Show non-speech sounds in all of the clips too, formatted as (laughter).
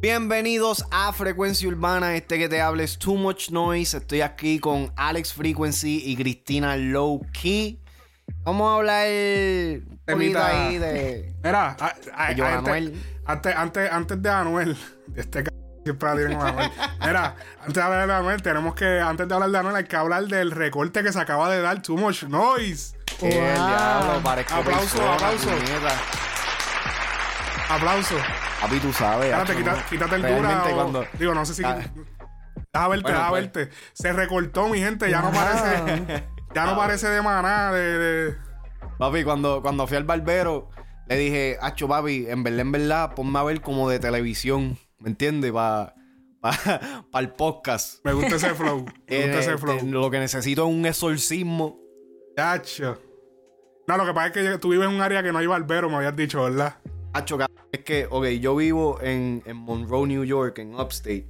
Bienvenidos a Frecuencia Urbana, este que te habla es Too Much Noise. Estoy aquí con Alex Frequency y Cristina Low Key. Vamos a hablar un poquito ahí de. Mira, a- a- De a- Anuel. antes, antes, antes de Anuel, este c siempre la tienen con Anuel. Mira, antes de hablar de Anuel, tenemos que, antes de hablar de Anuel, hay que hablar del recorte que se acaba de dar Too Much Noise. El diablo, parezco Aplauso, persona, aplauso. puñeta. Aplauso. Papi, tú sabes. Espérate, hacho, quita- quítate el dura. Realmente o- cuando- Digo, no sé si. Ah. Deja verte, Bueno, deja pues. verte. Se recortó, mi gente. Ya no parece. Ya no parece de maná. De, de- Papi, cuando, cuando fui al barbero, le dije, Acho, papi, en verdad, en verdad, ponme a ver como de televisión. ¿Me entiendes? Para pa, el (laughs) podcast. Me gusta ese flow. Me gusta Eh, ese flow. te- lo que necesito es un exorcismo. No, lo que pasa es que tú vives en un área que no hay barbero, me habías dicho, ¿verdad? Es que, ok, yo vivo en, en Monroe, New York, en Upstate.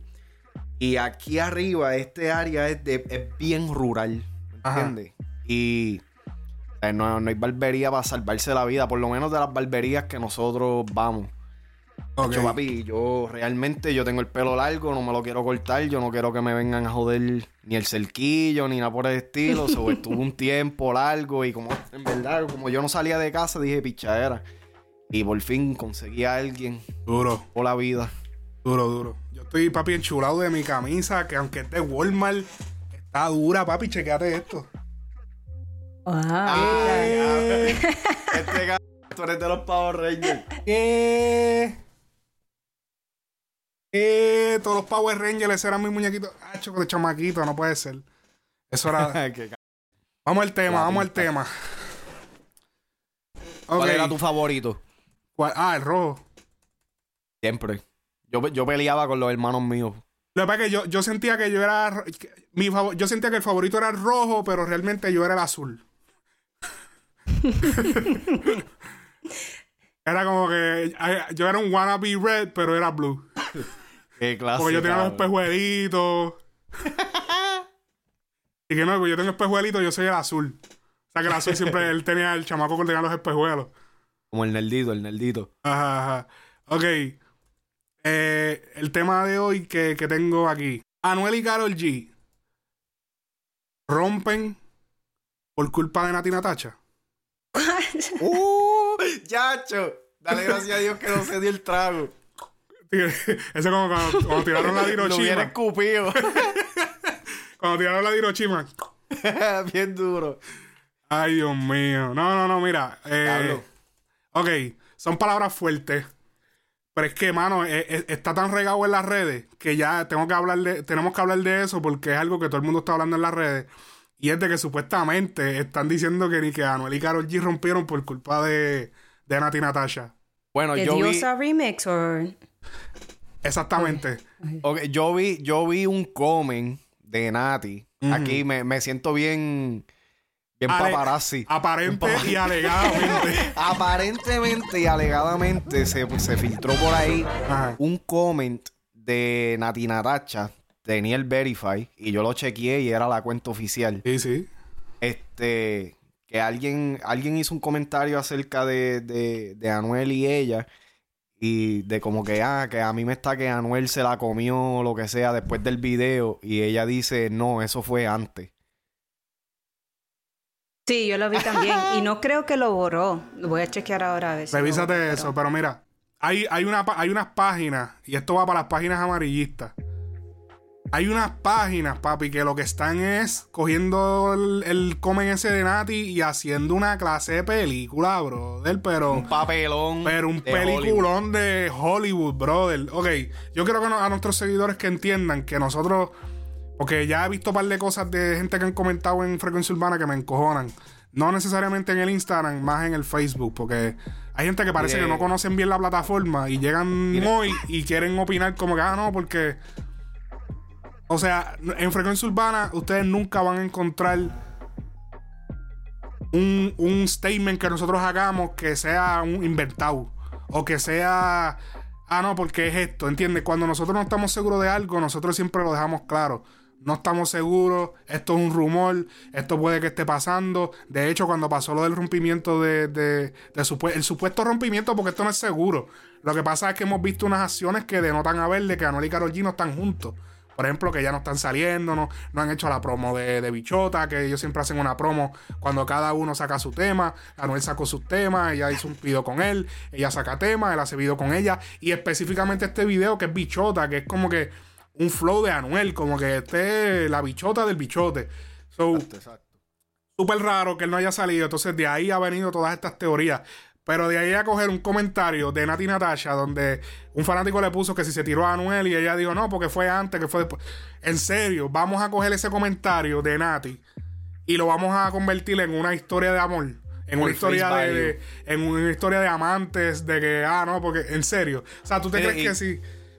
Y aquí arriba, este área es, de, es bien rural. ¿Me entiendes? Y eh, no, no hay barbería para salvarse la vida, por lo menos de las barberías que nosotros vamos. Ok. Acho, papi, yo realmente yo tengo el pelo largo, no me lo quiero cortar, yo no quiero que me vengan a joder ni el cerquillo ni nada por el estilo. So, (laughs) estuve un tiempo largo y como en verdad, como yo no salía de casa, dije pichadera. Y por fin conseguí a alguien Duro, por la vida. duro, duro. Yo estoy, papi, enchulado de mi camisa, que aunque es de Walmart, está dura, papi, chequeate esto. Wow. Este cabrón, tú eres de los Power Rangers. ¿Qué? ¿Qué? Todos los Power Rangers eran mis muñequitos. Ah, choco de chamaquito, no puede ser. Eso era. (laughs) (laughs) Vamos al tema, vamos al tema. ¿Cuál era tu favorito? ¿Cuál? Ah, el rojo. Siempre. Yo, yo peleaba con los hermanos míos. Lo que pasa es que yo, yo sentía que yo era. que Mi favor- yo sentía que el favorito era el rojo, pero realmente yo era el azul. (laughs) era como que ay, yo era un wannabe red, pero era blue. Qué clase. Porque yo tenía los espejuelitos. (laughs) y que no, pues yo tengo espejuelitos, yo soy el azul. O sea que el azul siempre él tenía el chamaco que tenía los espejuelos. Como el nerdito, el nerdito. Ajá, ajá. Ok. Eh, el tema de hoy que, que tengo aquí. Anuel y Carol G. Rompen por culpa de Nati Natacha. (laughs) ¡Uh! ¡Yacho! Dale gracias a Dios que no se dio el trago. (laughs) Eso es como cuando, cuando tiraron la (laughs) Lo hubiera Hiroshima. escupido. (laughs) Cuando tiraron la Hiroshima. Bien duro. Ay, Dios mío. No, no, no, mira. eh, ok, son palabras fuertes. Pero es que, mano, eh, eh, está tan regado en las redes que ya tengo que hablar de, tenemos que hablar de eso porque es algo que todo el mundo está hablando en las redes. Y es de que supuestamente están diciendo que ni que Anuel y Karol G rompieron por culpa de, de Nati Natasha. Bueno, ¿De yo vi, Diosa Remix o...? Exactamente. ok, yo vi, yo vi un comment de Nati. Aquí me, me siento bien, bien Ale- paparazzi. Aparente y alegadamente. (laughs) Aparentemente y alegadamente se, se filtró por ahí Ajá. un comment de Nati Natacha. Tenía el Verify y yo lo chequeé y era la cuenta oficial. Sí, sí. este que alguien alguien hizo un comentario acerca de, de, de Anuel y ella y de como que ah que a mí me está que Anuel se la comió o lo que sea después del video y ella dice no eso fue antes Sí, yo lo vi también. Y no creo que lo borró. Lo voy a chequear ahora a ver si lo Revísate borró, eso, pero- pero mira, hay, hay, una, pa- hay unas páginas, y esto va para las páginas amarillistas. Hay unas páginas, papi, que lo que están es cogiendo el, el comen ese de Nati y haciendo una clase de película, brother, pero... un papelón Pero un de Hollywood. peliculón de Hollywood, brother. Ok, yo quiero que no- a nuestros seguidores que entiendan que nosotros, porque ya he visto un par de cosas de gente que han comentado en Frecuencia Urbana que me encojonan. No necesariamente en el Instagram, más en el Facebook, porque hay gente que parece que no conocen bien la plataforma y llegan hoy y quieren opinar como que, ah, no, porque... O sea, en Frecuencia Urbana ustedes nunca van a encontrar un, un statement que nosotros hagamos que sea un inventado. O que sea. Ah, no, porque es esto, ¿entiendes? Cuando nosotros no estamos seguros de algo, nosotros siempre lo dejamos claro. no estamos seguros, esto es un rumor, esto puede que esté pasando. De hecho, cuando pasó lo del rompimiento de, de, el supuesto rompimiento, porque esto no es seguro, lo que pasa es que hemos visto unas acciones que denotan a ver de que Anuel y Karol G no están juntos. Por ejemplo, que ya no están saliendo, no, no han hecho la promo de, de, Bichota, que ellos siempre hacen una promo cuando cada uno saca su tema. Anuel sacó sus temas, ella hizo un video con él, ella saca temas, él hace video con ella. Y específicamente este video que es Bichota, que es como que un flow de Anuel, como que esté la bichota del bichote. So, Súper raro que él no haya salido. Entonces de ahí ha venido todas estas teorías. Pero de ahí a coger un comentario de Nati Natasha donde un fanático le puso que si se tiró a Anuel y ella dijo no, porque fue antes, que fue después. En serio, vamos a coger ese comentario de Nati y lo vamos a convertir en una historia de amor. En una historia de, en una historia de amantes, de que, ah, no, porque, en serio. O sea, ¿tú te crees que si,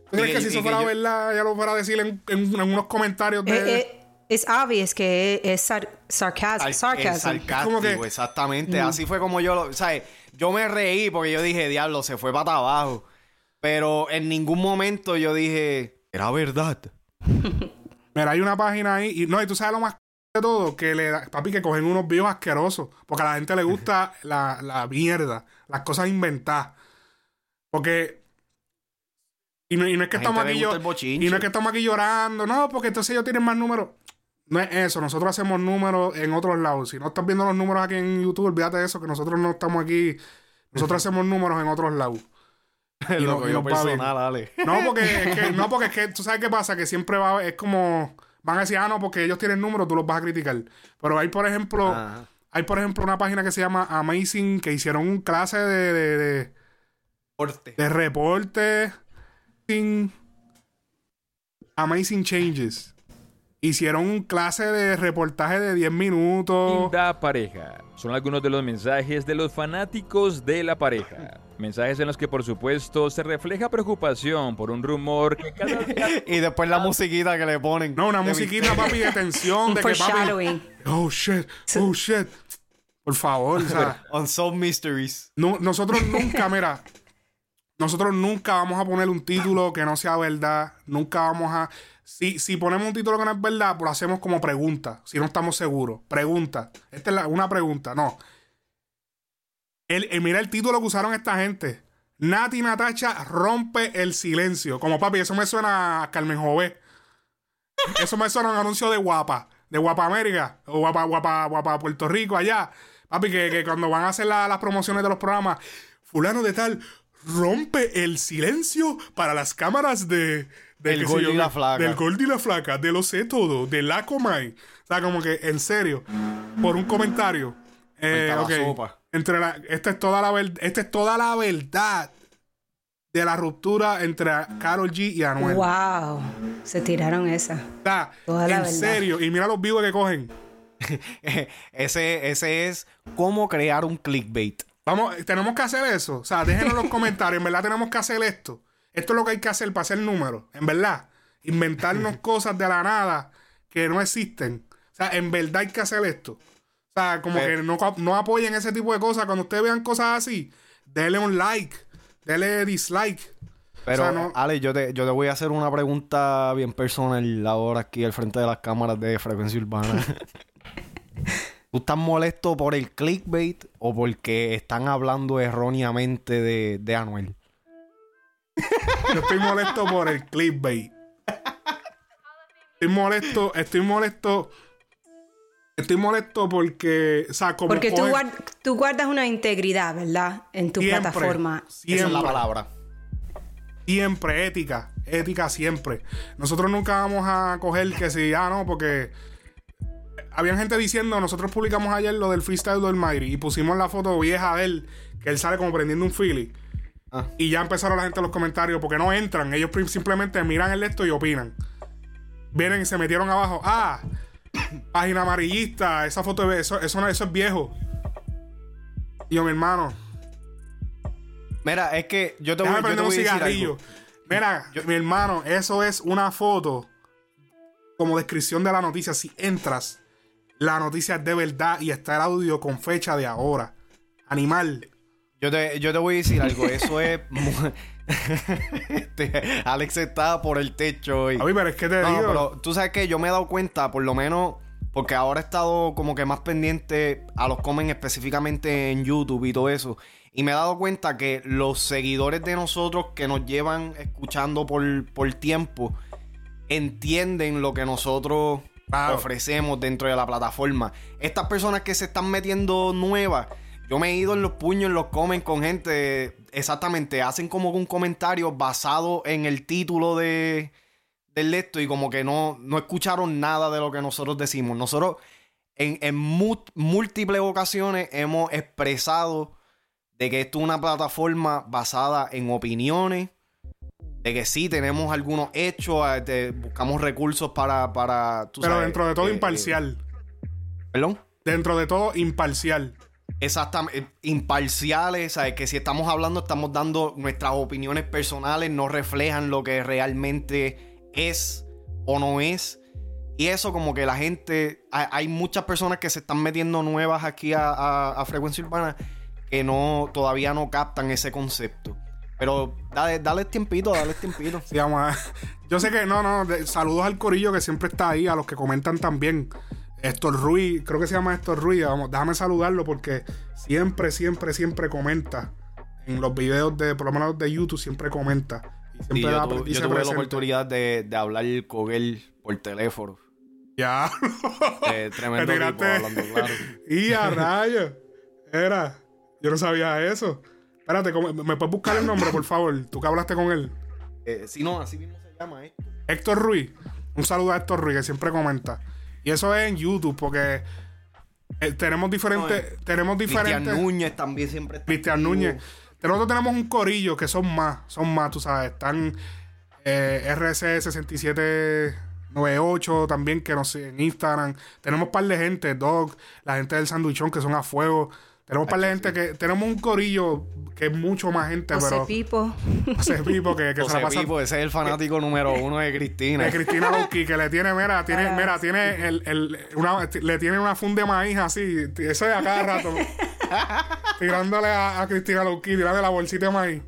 ¿tú crees que si eso fuera verdad, ya lo fuera a decir en, en, unos comentarios de. Eh, eh, es obvio que es sarcasmo. sarcástico, exactamente. Mm. Así fue como yo lo. ¿sabes? Yo me reí porque yo dije, diablo, se fue para abajo. Pero en ningún momento yo dije, era verdad. (laughs) Mira, hay una página ahí. Y no, y tú sabes lo más de todo, que le da, papi, que cogen unos videos asquerosos. Porque a la gente le gusta (laughs) la, la mierda, las cosas inventadas. Porque. Y no, y no es que estamos aquí y no es que estamos aquí llorando, no, porque entonces ellos tienen más números. No es eso, nosotros hacemos números en otros lados. Si no estás viendo los números aquí en YouTube, olvídate de eso, que nosotros no estamos aquí. Nosotros (laughs) hacemos números en otros lados. lo que yo personal, Ale. No, porque es que, (laughs) no, porque es que tú sabes qué pasa, que siempre va, es como van a decir, ah, no, porque ellos tienen números, tú los vas a criticar. Pero hay, por ejemplo, hay, por ejemplo, una página que se llama Amazing, que hicieron un clase de, de, de, de reporte. Amazing Changes. Hicieron un clase de reportaje de 10 minutos. Linda pareja. Son algunos de los mensajes de los fanáticos de la pareja. (laughs) Mensajes en los que, por supuesto, se refleja preocupación por un rumor que cada (laughs) y después la musiquita que le ponen. No, una musiquita, papi, de tensión. (laughs) de que papi... Oh, shit. Oh, shit. Por favor, o sea... Unsolved Mysteries. No, nosotros nunca, mira... Nosotros nunca vamos a poner un título que no sea verdad. Nunca vamos a si, si ponemos un título que no es verdad, pues lo hacemos como pregunta, si no estamos seguros. Pregunta. Esta es una pregunta, no. El, mira el título que usaron esta gente. Nati Natacha rompe el silencio. Como papi, eso me suena a Carmen Jové. Eso me suena a un anuncio de Guapa. De Guapa América. O Guapa, Guapa, Guapa Puerto Rico, allá. Papi, que, cuando van a hacer las promociones de los programas, fulano de tal rompe el silencio para las cámaras de, del Gold y la Flaca. Del Gold y la Flaca, de lo sé todo, de la Comay. O sea, como que, en serio, por un comentario. Eh, Entre la, esta, es toda la esta es toda la verdad de la ruptura entre Carol G y Anuel. Wow, se tiraron esa. Toda en serio, y mira los vivos que cogen. (laughs) ese, ese es cómo crear un clickbait. Vamos, tenemos que hacer eso. O sea, déjenos los comentarios. En verdad tenemos que hacer esto. Esto es lo que hay que hacer para hacer números, en verdad. Inventarnos (laughs) cosas de la nada que no existen. O sea, en verdad hay que hacer esto. O sea, como que no, apoyen ese tipo de cosas. Cuando ustedes vean cosas así, denle un like, denle dislike. Pero, Ale, yo te, yo te voy a hacer una pregunta bien personal ahora aquí al frente de las cámaras de frecuencia urbana. (laughs) ¿Tú estás molesto por el clickbait o porque están hablando erróneamente de, de Anuel? Yo estoy molesto por el clickbait. Estoy molesto, estoy molesto. Estoy molesto porque, o sea, como Porque tú, guardas una integridad, ¿verdad? En tu plataforma. Siempre, Esa es la palabra. Siempre, ética. Ética siempre. Nosotros nunca vamos a coger que si, ah, no, porque habían gente diciendo, nosotros publicamos ayer lo del freestyle del Mayri y pusimos la foto vieja de él, que él sale como prendiendo un Philly. Ah. Y ya empezaron la gente en los comentarios porque no entran. Ellos simplemente miran el esto y opinan. Vienen y se metieron abajo. Ah, página amarillista. Esa foto de eso, eso, eso es viejo. Y yo, mi hermano. Mira, es que yo te voy, yo te voy a cigarrillo. Mira, mi hermano, eso es una foto como descripción de la noticia. Si entras, la noticia es de verdad y está el audio con fecha de ahora. Animal. Yo te, yo te voy a decir algo. Eso es. (laughs) Este, Alex está por el techo hoy. A mí, pero es que te No, digo. pero tú sabes que yo me he dado cuenta, por lo menos, porque ahora he estado como que más pendiente a los comen específicamente en YouTube y todo eso. Y me he dado cuenta que los seguidores de nosotros que nos llevan escuchando por, por tiempo entienden lo que nosotros Claro. ofrecemos dentro de la plataforma. Estas personas que se están metiendo nuevas, yo me he ido en los puños, en los comen con gente, exactamente, hacen como un comentario basado en el título de, del esto y como que no, no escucharon nada de lo que nosotros decimos. Nosotros en, en múltiples ocasiones hemos expresado de que esto es una plataforma basada en opiniones, de que sí tenemos algunos hechos, eh, de- buscamos recursos para... para tú pero sabes, dentro de todo eh, imparcial. eh, Perdón. Dentro de todo imparcial. Exactamente, imparciales, ¿sabes? Que si estamos hablando, estamos dando nuestras opiniones personales, no reflejan lo que realmente es o no es. Y eso como que la gente, hay, muchas personas que se están metiendo nuevas aquí a, a- a Frecuencia Urbana que no, todavía no captan ese concepto. Pero dale, tiempito, dale tiempito. Llama. Yo sé que no, no. saludos al corillo que siempre está ahí, a los que comentan también. Héctor Ruiz, creo que se llama Héctor Ruiz. Vamos, déjame saludarlo porque siempre, siempre, siempre comenta. En los videos de, por lo menos de YouTube, siempre comenta. Y siempre Sí, yo, da- tu- dice yo tuve la oportunidad de, de hablar con él por teléfono. Ya. Eh, (laughs) tremendo tipo, hablando claro. (laughs) y a rayos. Era. Yo no sabía eso. Espérate, ¿cómo- ¿me puedes buscar el nombre, por favor? Tú que hablaste con él. Eh, si no, así mismo se llama esto. Héctor Ruiz. Un saludo a Héctor Ruiz, que siempre comenta. Y eso es en YouTube, porque eh, tenemos diferentes. tenemos diferentes. Cristian Núñez también siempre está Cristian. Núñez. Nosotros tenemos un corillo que son más, son más, tú sabes. Están eh, RC6798 también, que nos en Instagram. Tenemos un par de gente, Dog, la gente del Sanduichón, que son a fuego. Tenemos un par de gente que. Tenemos un corillo que es mucho más gente, José pero. Pipo. José Pipo, que, que se José la pasa. Pipo, ese es el fanático número uno de Cristina. De Cristina Loki, que le tiene, mira, tiene, Ah, mira, sí. tiene el, el, una, le tiene una funda de maíz así, eso es a cada rato. (laughs) tirándole a, a Cristina Loki, tirándole la bolsita de maíz.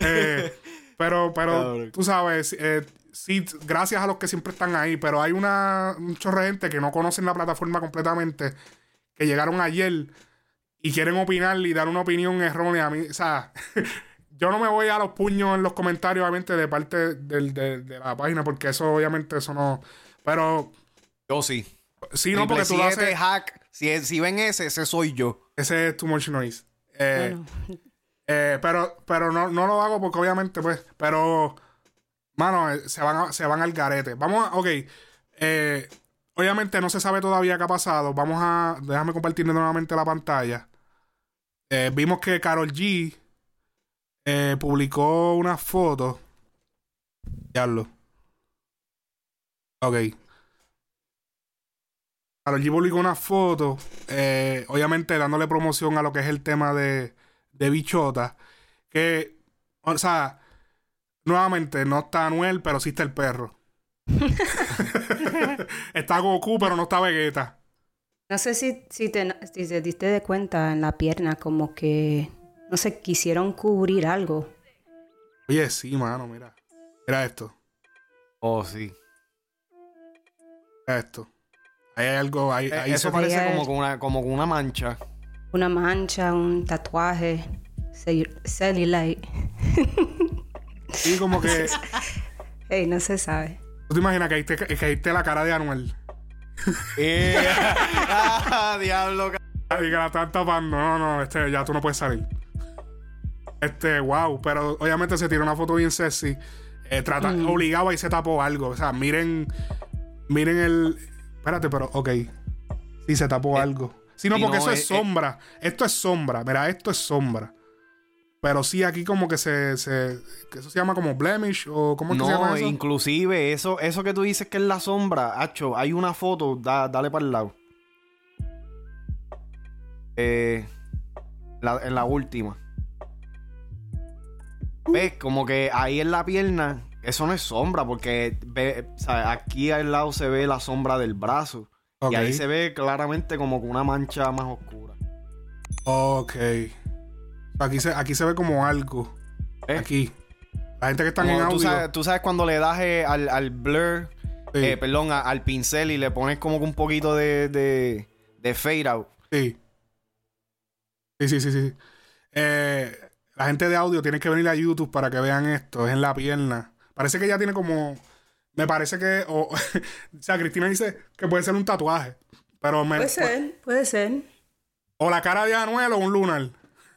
Eh, pero, pero, tú sabes, eh, sí, gracias a los que siempre están ahí, pero hay una, un chorro de gente que no conocen la plataforma completamente, que llegaron ayer y quieren opinar y dar una opinión errónea a mí. O sea, (laughs) yo no me voy a los puños en los comentarios, obviamente, de parte del- de, de la página, porque eso, obviamente, eso no. Pero Yo sí. sí, no, porque tú lo haces. hack. Si, si ven ese, ese soy yo. Ese es too much noise. Eh, Bueno, eh, pero pero no, no lo hago porque, obviamente, pues. Pero, mano, eh, se van, a- se van al garete. Vamos a. Ok. eh, obviamente, no se sabe todavía qué ha pasado. Vamos a. Déjame compartir nuevamente la pantalla. Eh, vimos que Carol G eh, publicó una foto. Diablo. Ok. Carol G publicó una foto. eh, obviamente dándole promoción a lo que es el tema de, de Bichota. Que, o sea, nuevamente no está Anuel, pero sí está el perro. (laughs) (laughs) está Goku, pero no está Vegeta. no sé si, si, te, si te diste de cuenta en la pierna, como que, no sé, quisieron cubrir algo. Oye, sí, mano, mira. Mira esto. Oh, sí. Mira esto. Ahí hay algo. Ahí, Eh, eso se- parece como con, una, como con una mancha. Una mancha, un tatuaje, cel- cellulite. Sí, como que. (laughs) Hey, no se sabe. ¿Tú te imaginas que ahí te, que esté la cara de Anuel? Eh, (laughs) ah, diablo. Y que la están tapando. No, no, este, ya tú no puedes salir. Este, wow. Pero obviamente se tiró una foto bien sexy. Eh, trata, Obligaba y se tapó algo. O sea, miren. Miren el. Espérate, pero, ok. Sí, se tapó algo. Sí, no, sí, porque no, eso eh, es sombra. Esto es sombra. Mira, esto es sombra. Pero sí, aquí como que se. se que eso se llama como blemish o ¿cómo es que se llama No, eso? inclusive eso, eso que tú dices que es la sombra, Hacho, hay una foto, da- dale para el lado. Eh, la- en la última. ¿Ves? Como que ahí en la pierna, eso no es sombra, porque ve, o sea, aquí al lado se ve la sombra del brazo. Y ahí se ve claramente como con una mancha más oscura. Ok. Aquí se, aquí se ve como algo. ¿Eh? Aquí. La gente que está en audio. tú, sabes, tú sabes cuando le das eh, al, al blur, Sí. eh, perdón, a- al pincel y le pones como que un poquito de, de, de fade out. Sí. Sí, sí, sí, sí. Eh, la gente de audio tiene que venir a YouTube para que vean esto. Es en la pierna. Parece que ella tiene como. Me parece que. O, (laughs) o sea, Cristina dice que puede ser un tatuaje. Pero me. Puede ser, puede ser. O la cara de Anuel o un lunar.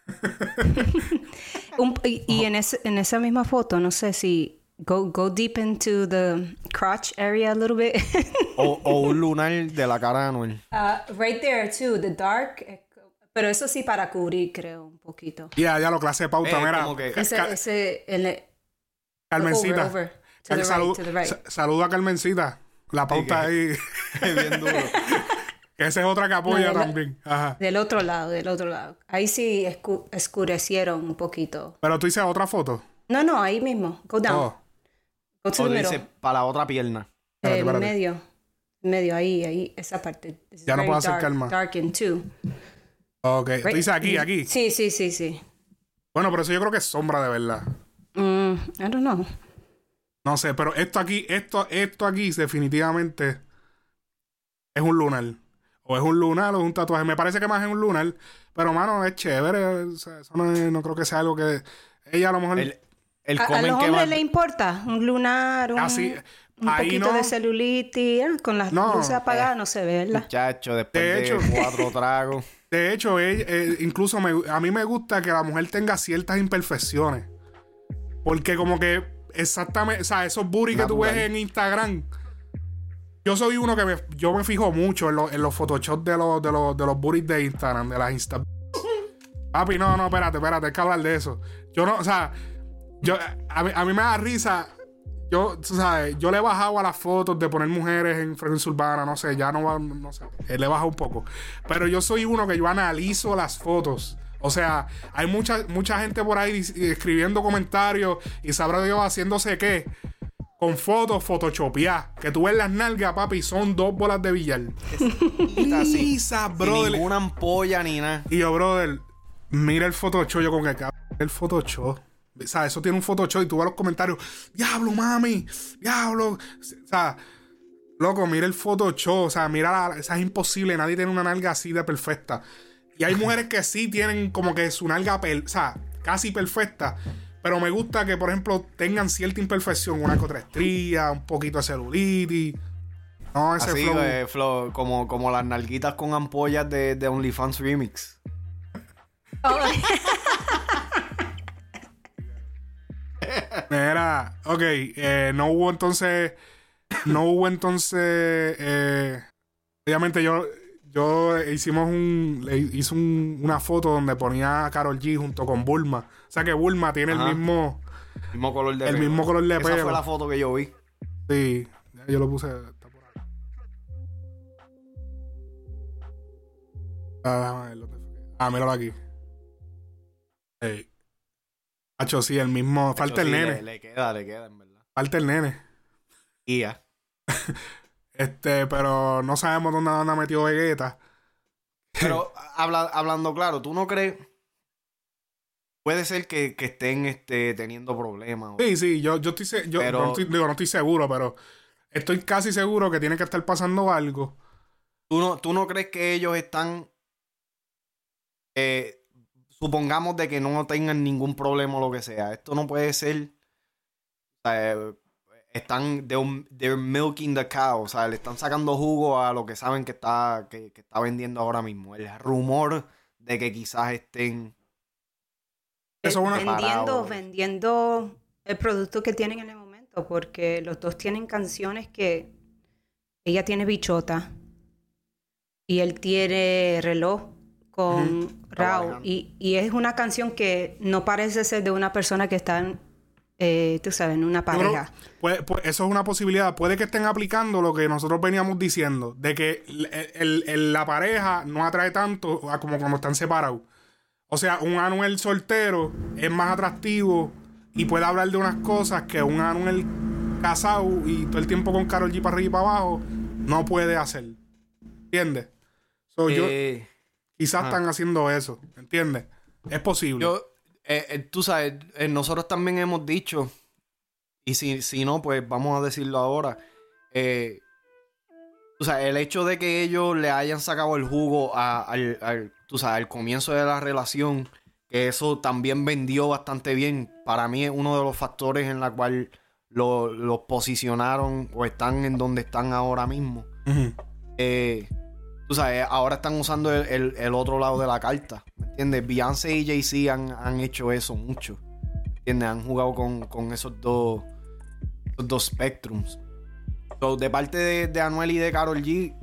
(laughs) Un- y y en, ese- en esa misma foto, no sé si go, go deep into the crotch area a little bit. O, (laughs) o un lunar de la cara de Anuel. Uh, right there too, the dark. eh, Pero eso sí para cubrir, creo, un poquito. Ya, ya lo clase de pauta. Eh, Mira, como que- Ese, ese, el, Carmencita. over, over. To Cal- the right, to the right. sa- Saluda a Carmencita. La pauta ahí. (laughs) Bien duro. Que esa es otra que apoya No, también. Ajá. Del otro lado, del otro lado. Ahí sí escu- escurecieron un poquito. Pero tú dices otra foto. No, no, ahí mismo. Go down. Oh. Go to dice para la otra pierna. Eh, espérate. medio. Medio, ahí, ahí, esa parte. It's Ya no puedo acercar dark, más. Darkened too. Ok. Tú dices aquí, aquí. Sí, sí, sí, sí. Bueno, pero eso yo creo que es sombra de verdad. Mm, I don't know. No sé, pero esto aquí, esto, esto aquí definitivamente es un lunar. O es un lunar o es un tatuaje. Me parece que más es un lunar. Pero, mano, es chévere. O sea, eso no, es- no creo que sea algo que... Ella a lo mejor... El, el ¿A, a los hombres va- le importa? Un lunar, un, Así, un ahí poquito no. de celulitis. ah, Con las No, luces apagadas no se ve, ¿verdad? Muchacho, después De de, hecho- cuatro (laughs) tragos. De hecho, ella- eh, incluso me- a mí me gusta que la mujer tenga ciertas imperfecciones. Porque como que exactamente, o sea, esos booty que tú ves en Instagram. Yo soy uno que me, yo me fijo mucho en, lo- en los photoshops de los, de los, de los booties de Instagram, de las Insta. Papi, no, no, espérate, espérate, hay que hablar de eso. Yo no, o sea, yo, a, mí, a mí me da risa. Yo, tú sabes, yo le he bajado a las fotos de poner mujeres en frecuencia urbana, no sé, ya no va, no sé, le he bajado un poco. Pero yo soy uno que yo analizo las fotos. O sea, hay mucha, mucha gente por ahí escribiendo comentarios y sabrá Dios haciéndose qué. Con fotos photoshopeadas. Que tú ves las nalgas, papi, son dos bolas de billar. Así. Lisa, brother. ninguna ampolla ni nada. Y yo, brother, mira el Photoshop. Yo con que cabrón, el Photoshop. O sea, eso tiene un Photoshop y tú ves los comentarios. Diablo, mami. Diablo. O sea, loco, mira el Photoshop. O sea, mira, la- o sea, es imposible. Nadie tiene una nalga así de perfecta. Y hay mujeres que sí tienen como que su nalga, per- o sea, casi perfecta. Pero me gusta que, por ejemplo, tengan cierta imperfección. Una que otra estría, un poquito de celulitis. No, ese Así, flow. eh, flow, como, como las nalguitas con ampollas de, de OnlyFans Remix. (laughs) Mira, ok, eh, no hubo entonces, no hubo entonces, eh, obviamente yo, yo hicimos un, le hice un- una foto donde ponía a Carol G junto con Bulma, o sea que Bulma tiene Ajá. el mismo, Mismo color de el pelo. mismo color de Esa pelo. fue la foto que yo vi. Sí, yo lo puse, está por acá. Ah, ¿dónde? Ah, míralo aquí. Hey. Hacho, sí, el mismo, falta el sí, nene, Le, le queda, le queda, en verdad. falta el nene. Y ya. (laughs) Este, pero no sabemos dónde anda metido Vegeta. Pero habla- hablando claro, ¿tú no crees? Puede ser que, que estén este, teniendo problemas. Sí, sí, yo, yo estoy, yo Pero- no estoy- digo, no estoy seguro, pero estoy casi seguro que tiene que estar pasando algo. ¿Tú no, ¿Tú no crees que ellos están... eh, supongamos de que no tengan ningún problema o lo que sea. Esto no puede ser... eh, están... They're, they're milking the cow. O sea, le están sacando jugo a lo que saben que está, que, que está vendiendo ahora mismo. El rumor de que quizás estén... Eso es una- vendiendo, vendiendo el producto que tienen en el momento, porque los dos tienen canciones que ella tiene bichota y él tiene reloj con Ujú. Rao Trabajando. y, y es una canción que no parece ser de una persona que está, en, eh, tú sabes, en una creo- pareja. pues, pues eso es una posibilidad. Puede que estén aplicando lo que nosotros veníamos diciendo, de que el- el- el- la pareja no atrae tanto a como cuando están separados. O sea, un Anuel soltero es más atractivo y puede hablar de unas cosas que un Anuel casado y todo el tiempo con Carol G para arriba y para abajo no puede hacer. ¿Entiendes? So, yo, Eh, quizás están haciendo eso. ¿Entiendes? Es posible. Yo, eh, eh, tú sabes, eh, nosotros también hemos dicho, y si, si no, pues vamos a decirlo ahora. Eh, o sea, el hecho de que ellos le hayan sacado el jugo a- al, al- tú sabes, al comienzo de la relación, que eso también vendió bastante bien, para mí es uno de los factores en la cual lo- los posicionaron o están en donde están ahora mismo. Eh, tú sabes, ahora están usando el, el- el otro lado de la carta. ¿Me entiendes? Beyoncé y Jay-Z han, han hecho eso mucho. ¿Me entiendes? Han jugado con, con esos dos esos dos spectrums. So, de parte de, de Anuel y de Carol G,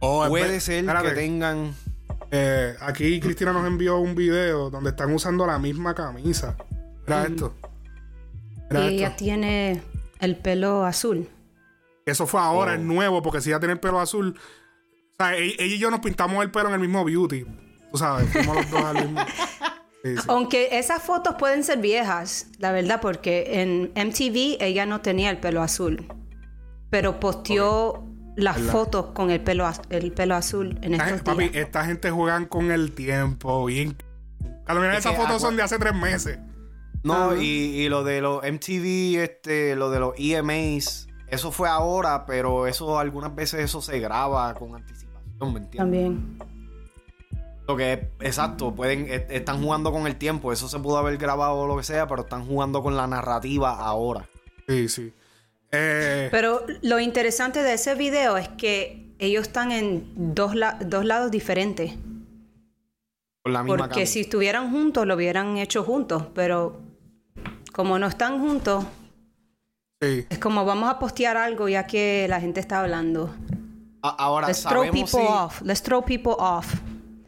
Oh, puede ser espérate. que tengan. Eh, aquí Cristina nos envió un video donde están usando la misma camisa. Mira esto. Y ella esto. tiene el pelo azul. Eso fue ahora, Oh. es nuevo, porque si ella tiene el pelo azul. O sea, e- ella y yo nos pintamos el pelo en el mismo beauty. Tú sabes, fuimos los dos al mismo. (laughs) Sí, sí. Aunque esas fotos pueden ser viejas, la verdad, porque en MTV ella no tenía el pelo azul. Pero posteó las ¿Verdad? fotos con el pelo, el pelo azul en Esta estos gente- papi, esta gente juegan con el tiempo. Bien. Cuando miran Es esas fotos agua- son de hace tres meses. No, y, y lo de los MTV, este, lo de los EMAs, eso fue ahora, pero eso algunas veces eso se graba con anticipación, ¿me entiendes? También. Lo que exacto, pueden, están jugando con el tiempo, eso se pudo haber grabado o lo que sea, pero están jugando con la narrativa ahora. Sí, sí. Eh, Pero lo interesante de ese video es que ellos están en dos, la- dos lados diferentes. Con la misma Porque si estuvieran juntos, lo hubieran hecho juntos. Pero como no están juntos, sí. es como vamos a postear algo ya que la gente está hablando. A- ahora Let's throw sabemos people si, off. Let's throw people off.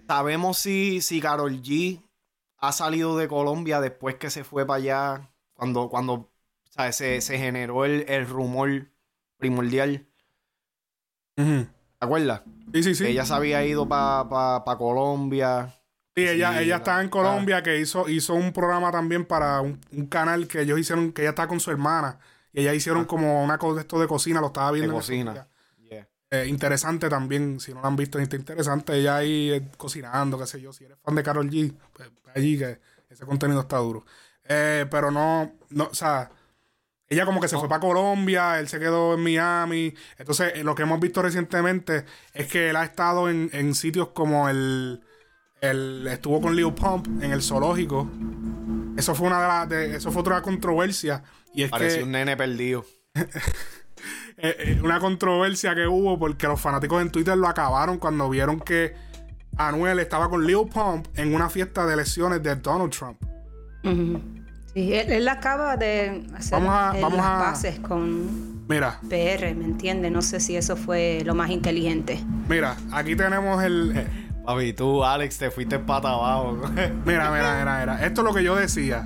sabemos si, si Carol G ha salido de Colombia después que se fue para allá, cuando, cuando ¿sabes? Se, se generó el, el rumor primordial. Ujú. ¿Te acuerdas? Sí, sí, sí. Que ella se había ido para Colombia. Sí, ella, Sí, ella estaba en ah. Colombia que hizo, hizo un programa también para un, un canal que ellos hicieron, que ella estaba con su hermana. Y ella hicieron como una cosa de esto de cocina, lo estaba Ah. De viendo. en estos cocina. Yeah. Eh, interesante también, si no lo han visto, está interesante. Ella ahí eh, cocinando, qué sé yo. Si eres fan de Carol G, pues allí que ese contenido está duro. Eh, pero no, no, o sea, ella como que se fue para Colombia, él se quedó en Miami. Entonces, eh, lo que hemos visto recientemente es que él ha estado en, en sitios como el, el. Estuvo con Lil Pump en el zoológico. Eso fue una de las. de- eso fue otra controversia. Y es Parecía que. un nene perdido. (laughs) eh, eh, una controversia que hubo porque los fanáticos en Twitter lo acabaron cuando vieron que Anuel estaba con Lil Pump en una fiesta de elecciones de Donald Trump. Ujú. Sí, él, él acaba de hacer Vamos a- vamos las a- bases con Mira, PR, ¿me entiendes? No sé si eso fue lo más inteligente. mira, aquí tenemos el. eh, Papi, tú, Alex, te fuiste pata abajo. (laughs) Mira, mira, mira, mira. Esto es lo que yo decía.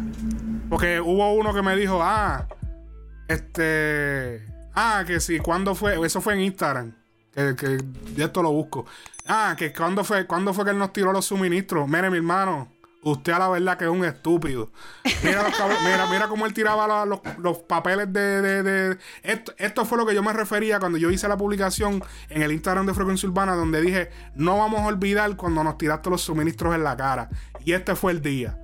Porque hubo uno que me dijo, ah, este. Ah, que sí, ¿cuándo fue? Eso fue en Instagram. Que, que yo esto lo busco. Ah, que cuándo fue, ¿cuándo fue que él nos tiró los suministros. Mire, mi hermano, usted a la verdad que es un estúpido. Mira, mira, mira cómo él tiraba los, los papeles de. de- de- Esto, esto fue lo que yo me refería cuando yo hice la publicación en el Instagram de Frecuencia Urbana, donde dije, no vamos a olvidar cuando nos tiraste los suministros en la cara. Y este fue el día.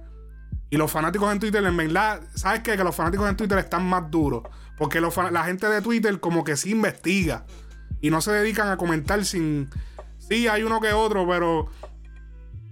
Y los fanáticos en Twitter, en verdad, ¿sabes qué? Que los fanáticos en Twitter están más duros. Porque los la gente de Twitter como que sí investiga. Y no se dedican a comentar sin... Sí, hay uno que otro, pero...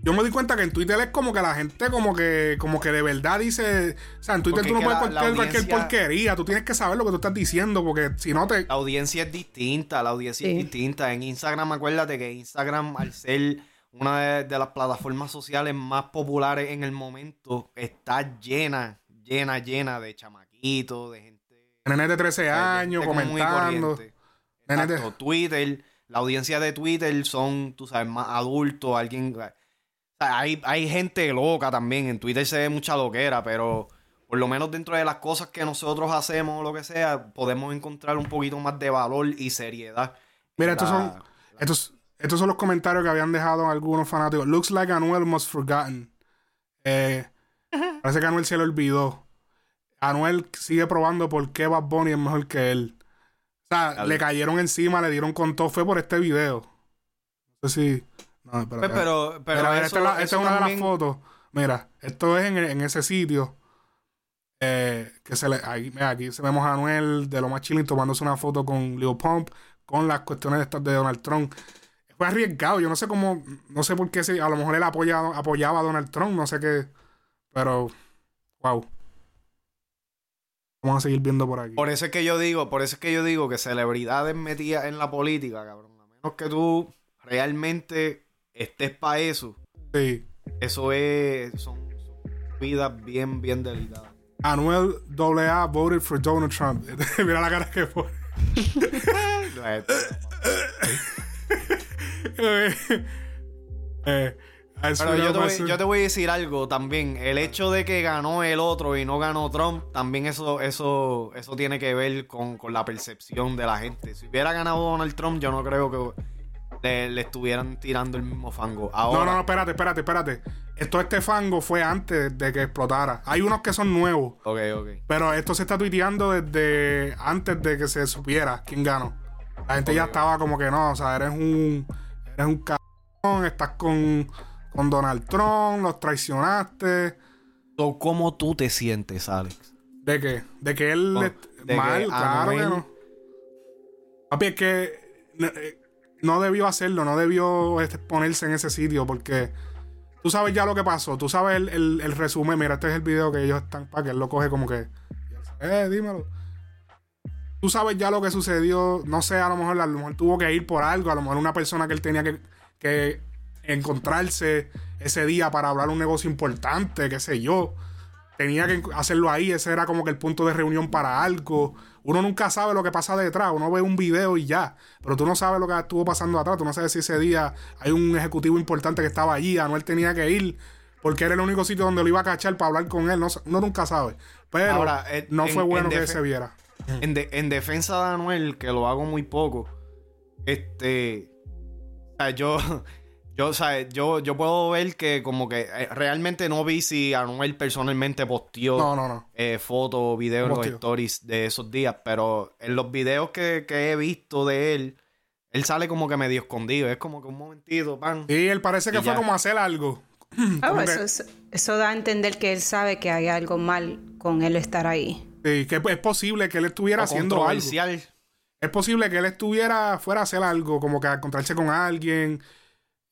Yo me di cuenta que en Twitter es como que la gente como que como que de verdad dice... O sea, en Twitter Porque tú no puedes cualquier, cualquier porquería. Tú tienes que saber lo que tú estás diciendo porque si no te... La audiencia es distinta, la audiencia Sí. es distinta. En Instagram, acuérdate que Instagram, al ser una de, de las plataformas sociales más populares en el momento, está llena, llena, llena de chamaquitos, de gente. Nenes de 13 de años comentando. de- Exacto, Twitter, la audiencia de Twitter son, tú sabes, más adultos, alguien... Hay, hay gente loca también, en Twitter se ve mucha loquera, pero por lo menos dentro de las cosas que nosotros hacemos o lo que sea, podemos encontrar un poquito más de valor y seriedad. Mira, estos la- son, estos, estos son los comentarios que habían dejado algunos fanáticos. Looks like Anuel must forgotten. Eh, (laughs) parece que Anuel se le olvidó. Anuel sigue probando por qué Bad Bunny es mejor que él. O sea, Dale. le cayeron encima, le dieron con todo. Fue por este video. No sé si. No. Pues, pero, pero Mira, mira, eso- esta esta es una de las fotos. Mira, esto es en, en ese sitio. eh, que se le, ahí, mira, aquí se vemos a Anuel de lo más chilling tomándose una foto con Leo Pump con las cuestiones estas de Donald Trump. Fue arriesgado, yo no sé cómo, no sé por qué, si a lo mejor él apoya- apoyaba a Donald Trump, no sé qué, pero, wow. Vamos a seguir viendo por aquí. Por eso es que yo digo, por eso es que yo digo que celebridades metidas en la política, cabrón. A menos que tú realmente estés para eso. Sí. Eso es. Son, son vidas bien, bien delicadas. Anuel AA voted for Donald Trump. (laughs) Mira la cara que pone. eh, eso Pero yo te, voy, yo te voy a decir algo también. El hecho de que ganó el otro y no ganó Trump, también eso, eso, eso tiene que ver con, con la percepción de la gente. Si hubiera ganado Donald Trump, yo no creo que le, le estuvieran tirando el mismo fango. Ahora, No, no, no, espérate, espérate, espérate. Esto, este fango fue antes de que explotara. Hay unos que son nuevos, Ok, ok. pero esto se está tuiteando desde antes de que se supiera quién ganó. La gente ya estaba como que no, o sea, eres un, eres un cabrón, estás con, con Donald Trump, los traicionaste. So, ¿Cómo tú te sientes, Alex? ¿De qué? De que él... Le- de mal, que claro que Anuel- no. Papi, es que eh, no debió hacerlo, no debió este, ponerse en ese sitio porque tú sabes ya lo que pasó, tú sabes el, el- resumen, mira, este es el video que ellos están para que él lo coge como que, eh, dímelo. Tú sabes ya lo que sucedió, no sé, a lo mejor, a lo mejor tuvo que ir por algo, a lo mejor una persona que él tenía que, que encontrarse ese día para hablar un negocio importante, qué sé yo tenía que hacerlo ahí. Ese era como que el punto de reunión para algo. Uno nunca sabe lo que pasa detrás. Uno ve un video y ya. Pero tú no sabes lo que estuvo pasando atrás. Tú no sabes si ese día hay un ejecutivo importante que estaba allí. Anuel tenía que ir. Porque era el único sitio donde lo iba a cachar para hablar con él. No, uno nunca sabe. Pero Ahora, eh, no en- fue bueno en que se viera. En, de- en defensa de Anuel, que lo hago muy poco, este. o sea, yo. (laughs) Yo, o sea, yo, yo puedo ver que como que eh, realmente no vi si Anuel personalmente posteó No, no, no. eh, fotos o videos los stories de esos días, pero en los videos que, que he visto de él, él sale como que medio escondido. Es como que un momentito, pan. Y él parece que fue ya. como a hacer algo. (clears throat) Ah, eso, que- es- eso da a entender que él sabe que hay algo mal con él estar ahí. Sí, que es posible que él estuviera O haciendo algo. Es posible que él estuviera fuera a hacer algo, como que a encontrarse con alguien.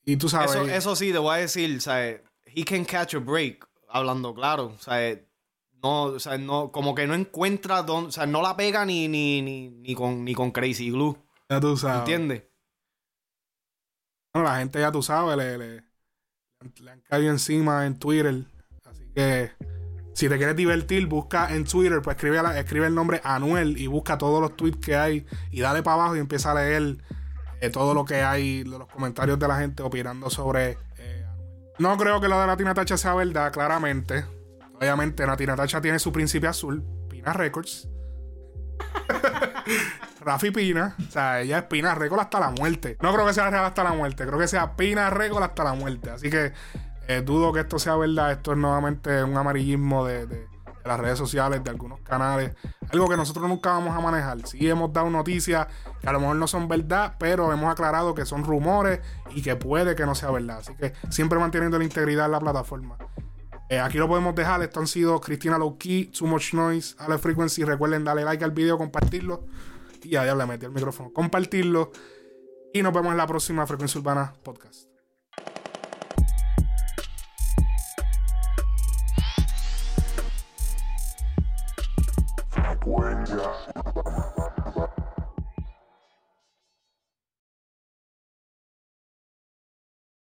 Y tú sabes. Eso, eso sí, te voy a decir, ¿sabes? He can catch a break, hablando claro, ¿sabes? No, o sea, no, como que no encuentra dónde, o sea, no la pega ni, ni, ni, ni con, ni con Crazy Glue, ya tú sabes. ¿entiendes? Bueno, la gente ya tú sabes, le, le, le han caído encima en Twitter. Así que si te quieres divertir, busca en Twitter, pues escribe, la- escribe el nombre Anuel y busca todos los tweets que hay y dale para abajo y empieza a leer eh, todo lo que hay, los comentarios de la gente opinando sobre eh. No creo que lo de la Tina Tacha sea verdad, claramente. Obviamente, la Tina Tacha tiene su príncipe azul, Pina Records. (laughs) Rafi Pina, o sea, ella es Pina Record hasta la muerte. No creo que sea real hasta la muerte, creo que sea Pina Record hasta la muerte. Así que eh, dudo que esto sea verdad. Esto es nuevamente un amarillismo de, de- de las redes sociales, de algunos canales. Algo que nosotros nunca vamos a manejar. Sí hemos dado noticias que a lo mejor no son verdad, pero hemos aclarado que son rumores y que puede que no sea verdad. Así que siempre manteniendo la integridad en la plataforma. Eh, aquí lo podemos dejar. Esto han sido Cristina Lowkey, Too Much Noise, Ale Frequency. Recuerden darle like al video, compartirlo. Y ya le metí el micrófono. Compartirlo. Y nos vemos en la próxima Frecuencia Urbana Podcast. Frecuencia